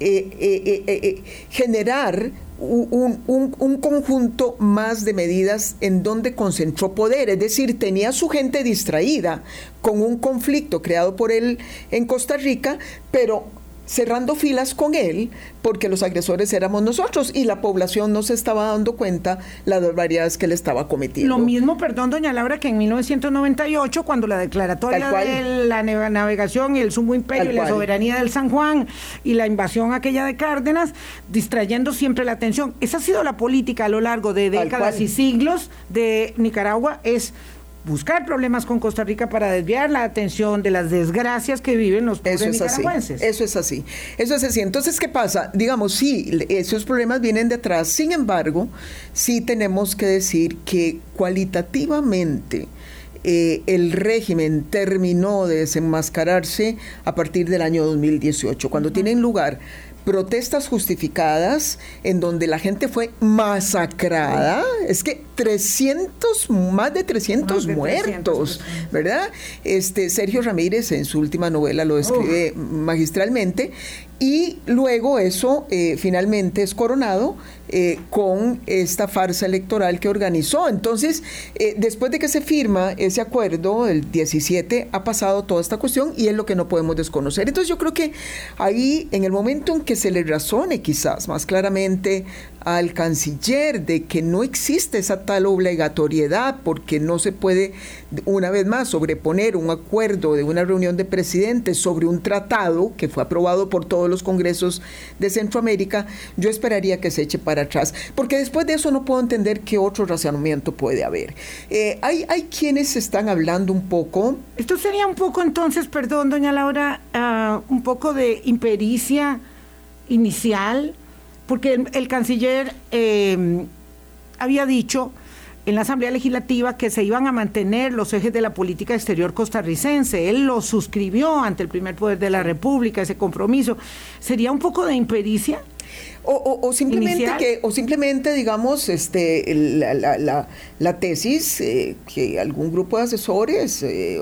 generar un, conjunto más de medidas en donde concentró poder, es decir, tenía su gente distraída con un conflicto creado por él en Costa Rica, pero cerrando filas con él porque los agresores éramos nosotros y la población no se estaba dando cuenta las barbaridades que él estaba cometiendo. Lo mismo, perdón, doña Laura, que en 1998, cuando la declaratoria de la navegación y el sumo imperio y la soberanía del San Juan y la invasión aquella de Cárdenas, distrayendo siempre la atención. Esa ha sido la política a lo largo de décadas y siglos de Nicaragua, es buscar problemas con Costa Rica para desviar la atención de las desgracias que viven los pobres eso es nicaragüenses. Así, eso es así. Eso es así. Entonces, ¿qué pasa? Digamos, sí, esos problemas vienen detrás. Sin embargo, sí tenemos que decir que cualitativamente eh, el régimen terminó de desenmascararse a partir del año 2018, cuando tienen lugar protestas justificadas en donde la gente fue masacrada. Es que 300, más de 300 muertos, ¿verdad? Este Sergio Ramírez en su última novela lo describe magistralmente y luego eso eh, finalmente es coronado eh, con esta farsa electoral que organizó. Entonces, eh, después de que se firma ese acuerdo, el 17, ha pasado toda esta cuestión y es lo que no podemos desconocer. Entonces, yo creo que ahí, en el momento en que se le razone quizás más claramente al canciller de que no existe esa tal obligatoriedad porque no se puede, una vez más, sobreponer un acuerdo de una reunión de presidentes sobre un tratado que fue aprobado por todos los congresos de Centroamérica, yo esperaría que se eche para atrás, porque después de eso no puedo entender qué otro razonamiento puede haber. Eh, hay, hay quienes están hablando un poco... Esto sería un poco entonces, perdón, doña Laura, ah, un poco de impericia inicial, porque el, canciller eh, había dicho en la Asamblea Legislativa que se iban a mantener los ejes de la política exterior costarricense. Él lo suscribió ante el primer poder de la República, ese compromiso. ¿Sería un poco de impericia? O, simplemente que, o simplemente, digamos, este, la, la, la, tesis eh, que algún grupo de asesores eh,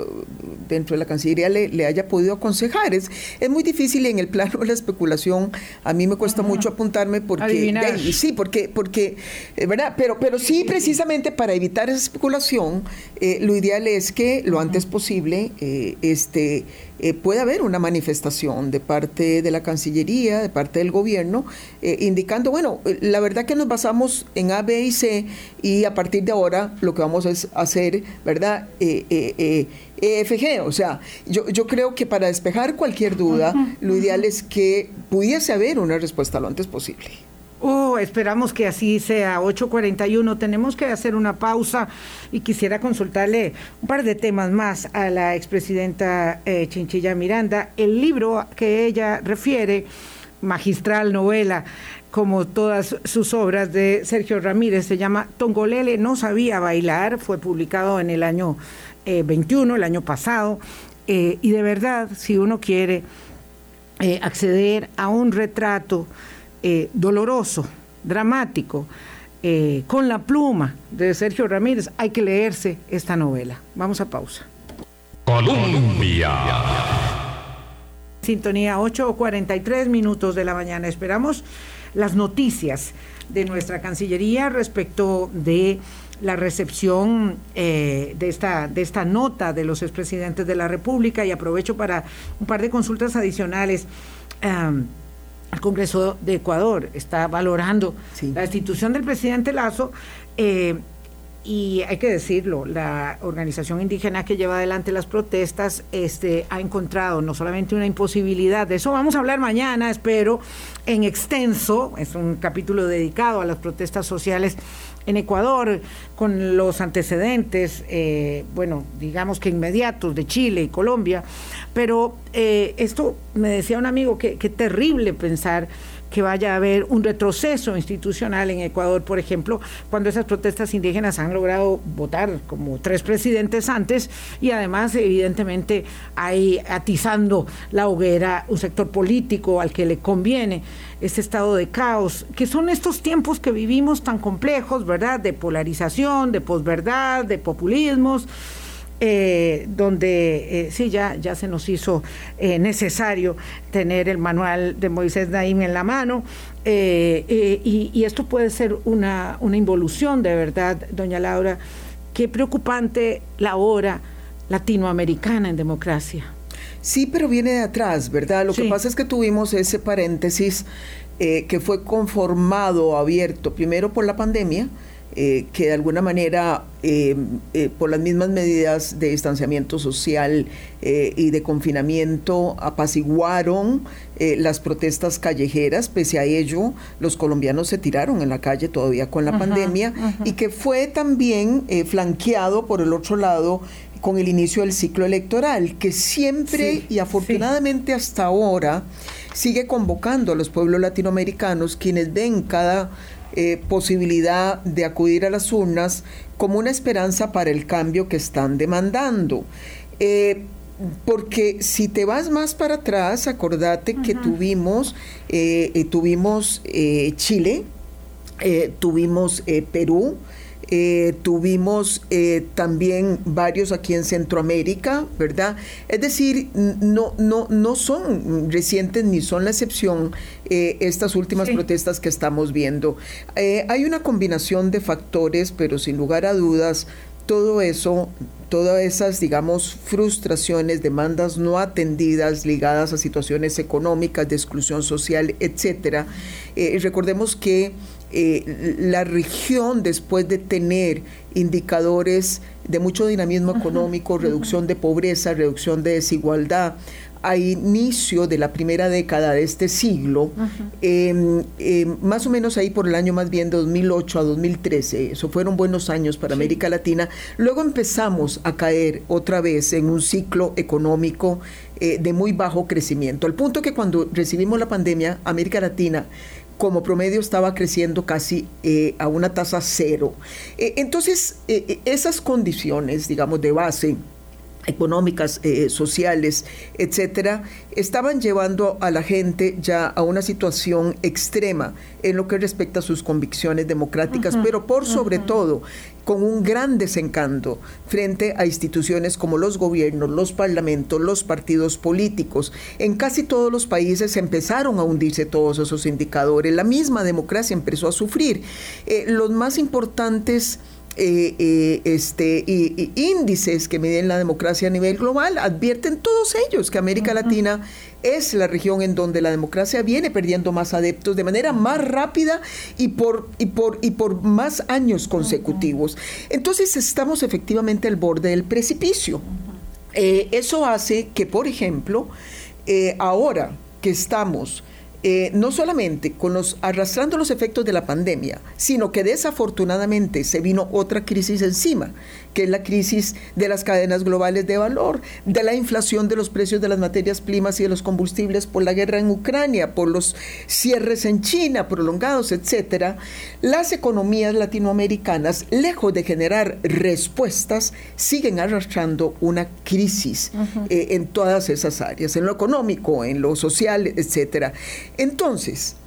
dentro de la Cancillería le, haya podido aconsejar. Es, es muy difícil en el plano de la especulación. A mí me cuesta mucho apuntarme porque, sí, porque, porque, eh, verdad, pero, pero sí, precisamente para evitar esa especulación, lo ideal es que lo antes posible, este eh, puede haber una manifestación de parte de la Cancillería, de parte del gobierno, eh, indicando, bueno, eh, la verdad que nos basamos en A, B y C y a partir de ahora lo que vamos a hacer, ¿verdad? EFG, o sea, yo, yo creo que para despejar cualquier duda, lo ideal es que pudiese haber una respuesta lo antes posible. Oh, esperamos que así sea. 8.41. Tenemos que hacer una pausa y quisiera consultarle un par de temas más a la expresidenta eh, Chinchilla Miranda. El libro que ella refiere, magistral novela, como todas sus obras de Sergio Ramírez, se llama Tongolele no sabía bailar, fue publicado en el año 21, eh, el año pasado, eh, y de verdad, si uno quiere acceder a un retrato, eh, doloroso, dramático, eh, con la pluma de Sergio Ramírez, hay que leerse esta novela. Vamos a pausa. Colombia. Sintonía 8 o 43 minutos de la mañana. Esperamos las noticias de nuestra Cancillería respecto de la recepción eh, de, esta, de esta nota de los expresidentes de la República y aprovecho para un par de consultas adicionales. El Congreso de Ecuador está valorando la institución del presidente Lazo. Eh, y hay que decirlo, la organización indígena que lleva adelante las protestas este, ha encontrado no solamente una imposibilidad, de eso vamos a hablar mañana, espero, en extenso, es un capítulo dedicado a las protestas sociales en Ecuador, con los antecedentes, eh, bueno, digamos que inmediatos de Chile y Colombia, pero eh, esto me decía un amigo que, que terrible pensar que vaya a haber un retroceso institucional en Ecuador, por ejemplo, cuando esas protestas indígenas han logrado votar como tres presidentes antes y además evidentemente hay atizando la hoguera un sector político al que le conviene este estado de caos, que son estos tiempos que vivimos tan complejos, ¿verdad? De polarización, de posverdad, de populismos eh, donde eh, sí, ya, ya se nos hizo eh, necesario tener el manual de Moisés Naim en la mano. Y, esto puede ser una, una involución de verdad, doña Laura. Qué preocupante la hora latinoamericana en democracia. Sí, pero viene de atrás, ¿verdad? Lo que pasa es que tuvimos ese paréntesis que fue conformado, abierto, primero por la pandemia, eh, que de alguna manera, eh, eh, por las mismas medidas de distanciamiento social y de confinamiento, apaciguaron las protestas callejeras. Pese a ello, los colombianos se tiraron en la calle todavía con la pandemia y que fue también flanqueado por el otro lado con el inicio del ciclo electoral, que siempre y afortunadamente hasta ahora sigue convocando a los pueblos latinoamericanos, quienes ven cada eh, posibilidad de acudir a las urnas como una esperanza para el cambio que están demandando. Eh, porque si te vas más para atrás, acordate que tuvimos, eh, tuvimos Chile, tuvimos Perú, eh, tuvimos eh, también varios aquí en Centroamérica, ¿verdad? Es decir, no, no, no son recientes ni son la excepción eh, estas últimas protestas que estamos viendo. hay una combinación de factores, pero sin lugar a dudas, todo eso, todas esas, digamos, frustraciones, demandas no atendidas ligadas a situaciones económicas, de exclusión social, etcétera. recordemos que eh, la región, después de tener indicadores de mucho dinamismo económico, reducción de pobreza, reducción de desigualdad, a inicio de la primera década de este siglo, em, em, más o menos ahí por el año más bien de 2008 a 2013, eso fueron buenos años para América Latina, luego empezamos a caer otra vez en un ciclo económico eh, de muy bajo crecimiento, al punto que cuando recibimos la pandemia, América Latina como promedio estaba creciendo casi eh, a una tasa cero. Eh, entonces, eh, esas condiciones, digamos, de base, económicas, sociales, etcétera, estaban llevando a la gente ya a una situación extrema en lo que respecta a sus convicciones democráticas, pero por sobre todo con un gran desencanto frente a instituciones como los gobiernos, los parlamentos, los partidos políticos. En casi todos los países empezaron a hundirse todos esos indicadores. La misma democracia empezó a sufrir. Eh, los más importantes eh, eh, este, y, índices que miden la democracia a nivel global advierten todos ellos que América Latina es la región en donde la democracia viene perdiendo más adeptos de manera más rápida y por, y por, y por más años consecutivos. Entonces estamos efectivamente al borde del precipicio. Eh, eso hace que, por ejemplo, ahora que estamos eh, no solamente con los arrastrando los efectos de la pandemia, sino que desafortunadamente se vino otra crisis encima, que es la crisis de las cadenas globales de valor, de la inflación de los precios de las materias primas y de los combustibles por la guerra en Ucrania, por los cierres en China prolongados, etcétera, las economías latinoamericanas, lejos de generar respuestas, siguen arrastrando una crisis eh, en todas esas áreas, en lo económico, en lo social, etcétera. Entonces,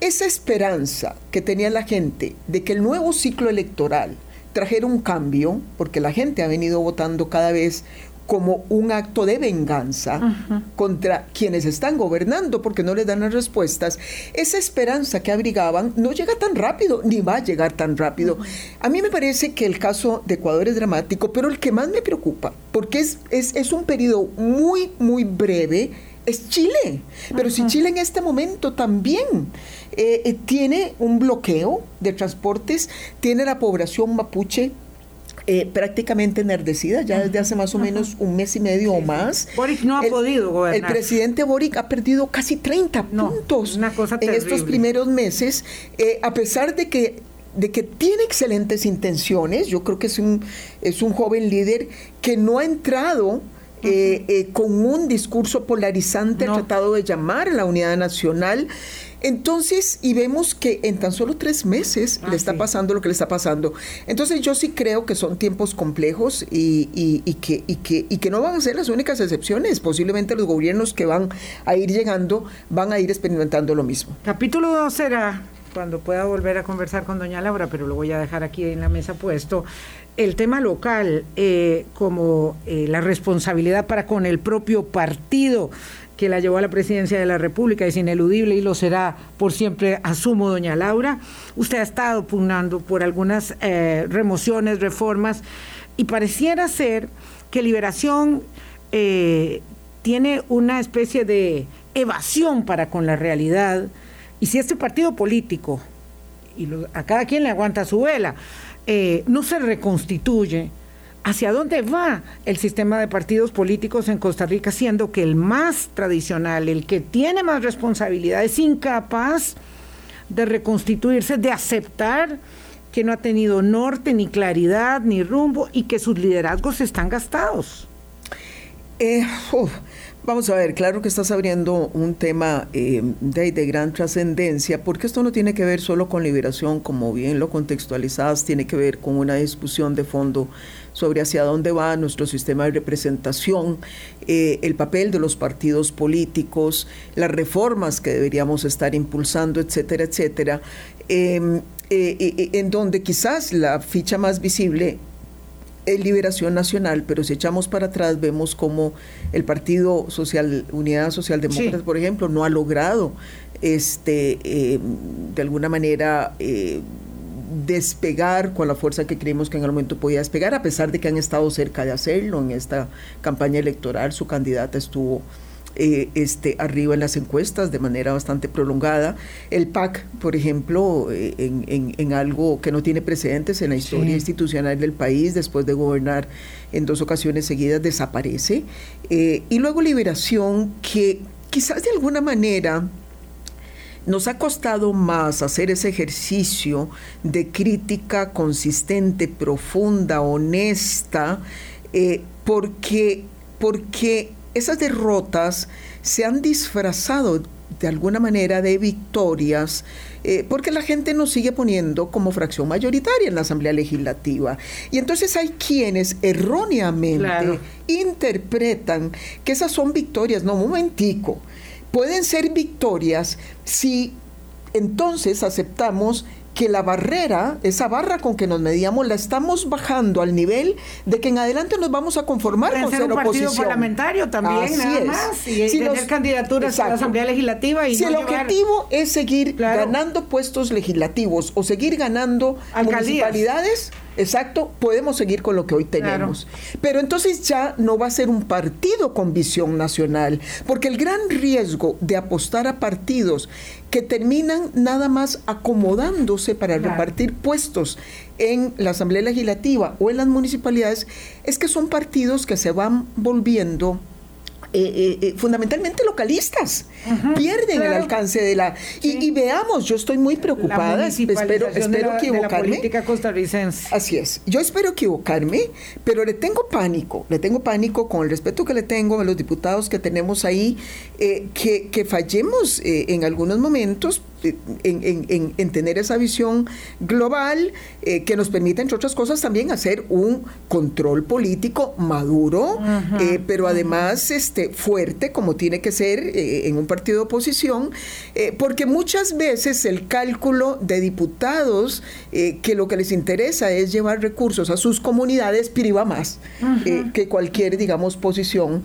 esa esperanza que tenía la gente de que el nuevo ciclo electoral trajera un cambio, porque la gente ha venido votando cada vez como un acto de venganza contra quienes están gobernando porque no les dan las respuestas, esa esperanza que abrigaban no llega tan rápido, ni va a llegar tan rápido. A mí me parece que el caso de Ecuador es dramático, pero el que más me preocupa, porque es, es, es un periodo muy, muy breve, es Chile. Pero si Chile en este momento también eh, eh, tiene un bloqueo de transportes, tiene la población mapuche eh, prácticamente enardecida ya desde hace más o menos un mes y medio o más. Boric no ha podido gobernar. El presidente Boric ha perdido casi 30 puntos en estos primeros meses, a pesar de que de que tiene excelentes intenciones, yo creo que es un, es un joven líder que no ha entrado eh, eh, con un discurso polarizante, ha tratado de llamar a la unidad nacional. Entonces, y vemos que en tan solo tres meses le está pasando lo que le está pasando. Entonces, yo sí creo que son tiempos complejos y, y, que, y, que, y que no van a ser las únicas excepciones. Posiblemente los gobiernos que van a ir llegando van a ir experimentando lo mismo. Capítulo 2 será cuando pueda volver a conversar con doña Laura, pero lo voy a dejar aquí en la mesa puesto el tema local eh, como eh, la responsabilidad para con el propio partido que la llevó a la presidencia de la República es ineludible y lo será por siempre, asumo, doña Laura. Usted ha estado pugnando por algunas eh, remociones, reformas, y pareciera ser que Liberación tiene una especie de evasión para con la realidad, y si este partido político, y a cada quien le aguanta su vela, eh, no se reconstituye, ¿hacia dónde va el sistema de partidos políticos en Costa Rica, siendo que el más tradicional, el que tiene más responsabilidad, es incapaz de reconstituirse, de aceptar que no ha tenido norte, ni claridad, ni rumbo y que sus liderazgos están gastados? Eh, Vamos a ver, claro que estás abriendo un tema eh, de, de, gran trascendencia, porque esto no tiene que ver solo con liberación, como bien lo contextualizas, tiene que ver con una discusión de fondo sobre hacia dónde va nuestro sistema de representación, eh, el papel de los partidos políticos, las reformas que deberíamos estar impulsando, etcétera, etcétera, em, eh, en donde quizás la ficha más visible Liberación Nacional, pero si echamos para atrás vemos como el Partido Social, Unidad Social Demócrata, por ejemplo, no ha logrado este eh, de alguna manera eh, despegar con la fuerza que creímos que en el momento podía despegar, a pesar de que han estado cerca de hacerlo en esta campaña electoral, su candidata estuvo eh, este, arriba en las encuestas de manera bastante prolongada. El PAC, por ejemplo, eh, en, algo que no tiene precedentes en la historia institucional del país, después de gobernar en dos ocasiones seguidas, desaparece. Eh, y luego Liberación, que quizás de alguna manera nos ha costado más hacer ese ejercicio de crítica consistente, profunda, honesta, porque, porque esas derrotas se han disfrazado de alguna manera de victorias, eh, porque la gente nos sigue poniendo como fracción mayoritaria en la Asamblea Legislativa. Y entonces hay quienes erróneamente interpretan que esas son victorias. No, un momentico. Pueden ser victorias si entonces aceptamos que la barrera, esa barra con que nos medíamos, la estamos bajando al nivel de que en adelante nos vamos a conformar con ser, ser un oposición. partido parlamentario también, nada más, y si tener candidaturas a la Asamblea Legislativa. Y si el objetivo es seguir ganando puestos legislativos o seguir ganando municipalidades, exacto, podemos seguir con lo que hoy tenemos. Pero entonces ya no va a ser un partido con visión nacional, porque el gran riesgo de apostar a partidos que terminan nada más acomodándose para repartir puestos en la Asamblea Legislativa o en las municipalidades es que son partidos que se van volviendo eh, eh, eh, fundamentalmente localistas, pierden el alcance de la... Y, veamos, yo estoy muy preocupada, espero, espero equivocarme. política costarricense. Así es, yo espero equivocarme, pero le tengo pánico, le tengo pánico con el respeto que le tengo a los diputados que tenemos ahí, que, que, fallemos en algunos momentos en, tener esa visión global eh, que nos permita, entre otras cosas, también hacer un control político maduro, eh, pero además este, fuerte, como tiene que ser eh, en un partido de oposición, porque muchas veces el cálculo de diputados que lo que les interesa es llevar recursos a sus comunidades priva más que cualquier, digamos, posición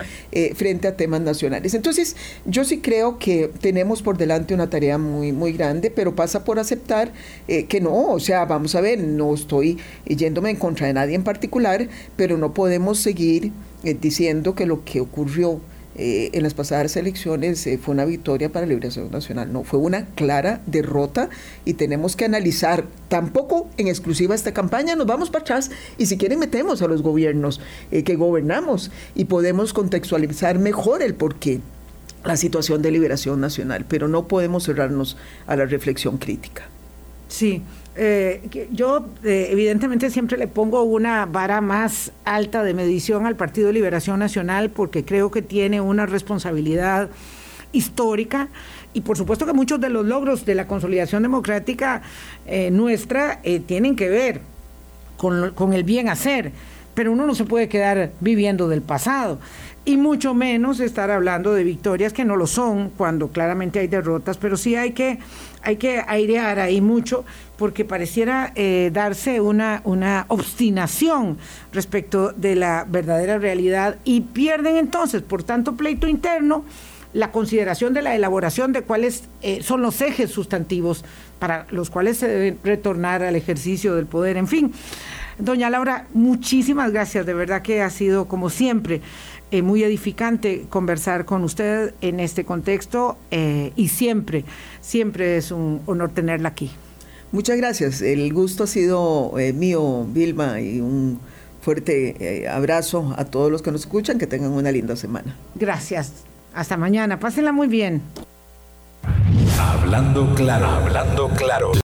frente a temas nacionales. Entonces, yo sí creo que tenemos por delante una tarea muy, muy grande, pero pasa por aceptar eh, que no, o sea, vamos a ver, no estoy yéndome en contra de nadie en particular, pero no podemos seguir eh, diciendo que lo que ocurrió eh, en las pasadas elecciones fue una victoria para la Liberación Nacional. No, fue una clara derrota y tenemos que analizar, tampoco en exclusiva esta campaña, nos vamos para atrás y si quieren metemos a los gobiernos que gobernamos y podemos contextualizar mejor el porqué la situación de liberación nacional, pero no podemos cerrarnos a la reflexión crítica. Sí, eh, yo eh, evidentemente siempre le pongo una vara más alta de medición al Partido de Liberación Nacional porque creo que tiene una responsabilidad histórica y por supuesto que muchos de los logros de la consolidación democrática eh, nuestra tienen que ver con, con el bien hacer, pero uno no se puede quedar viviendo del pasado y mucho menos estar hablando de victorias que no lo son cuando claramente hay derrotas, pero sí hay que, hay que airear ahí mucho porque pareciera eh, darse una, una obstinación respecto de la verdadera realidad y pierden entonces, por tanto, pleito interno, la consideración de la elaboración de cuáles eh, son los ejes sustantivos para los cuales se debe retornar al ejercicio del poder, en fin. Doña Laura, muchísimas gracias, de verdad que ha sido como siempre eh, muy edificante conversar con usted en este contexto eh, y siempre, siempre es un honor tenerla aquí. Muchas gracias. El gusto ha sido eh, mío, Vilma, y un fuerte abrazo a todos los que nos escuchan. Que tengan una linda semana. Gracias. Hasta mañana. Pásenla muy bien. Hablando claro, hablando claro.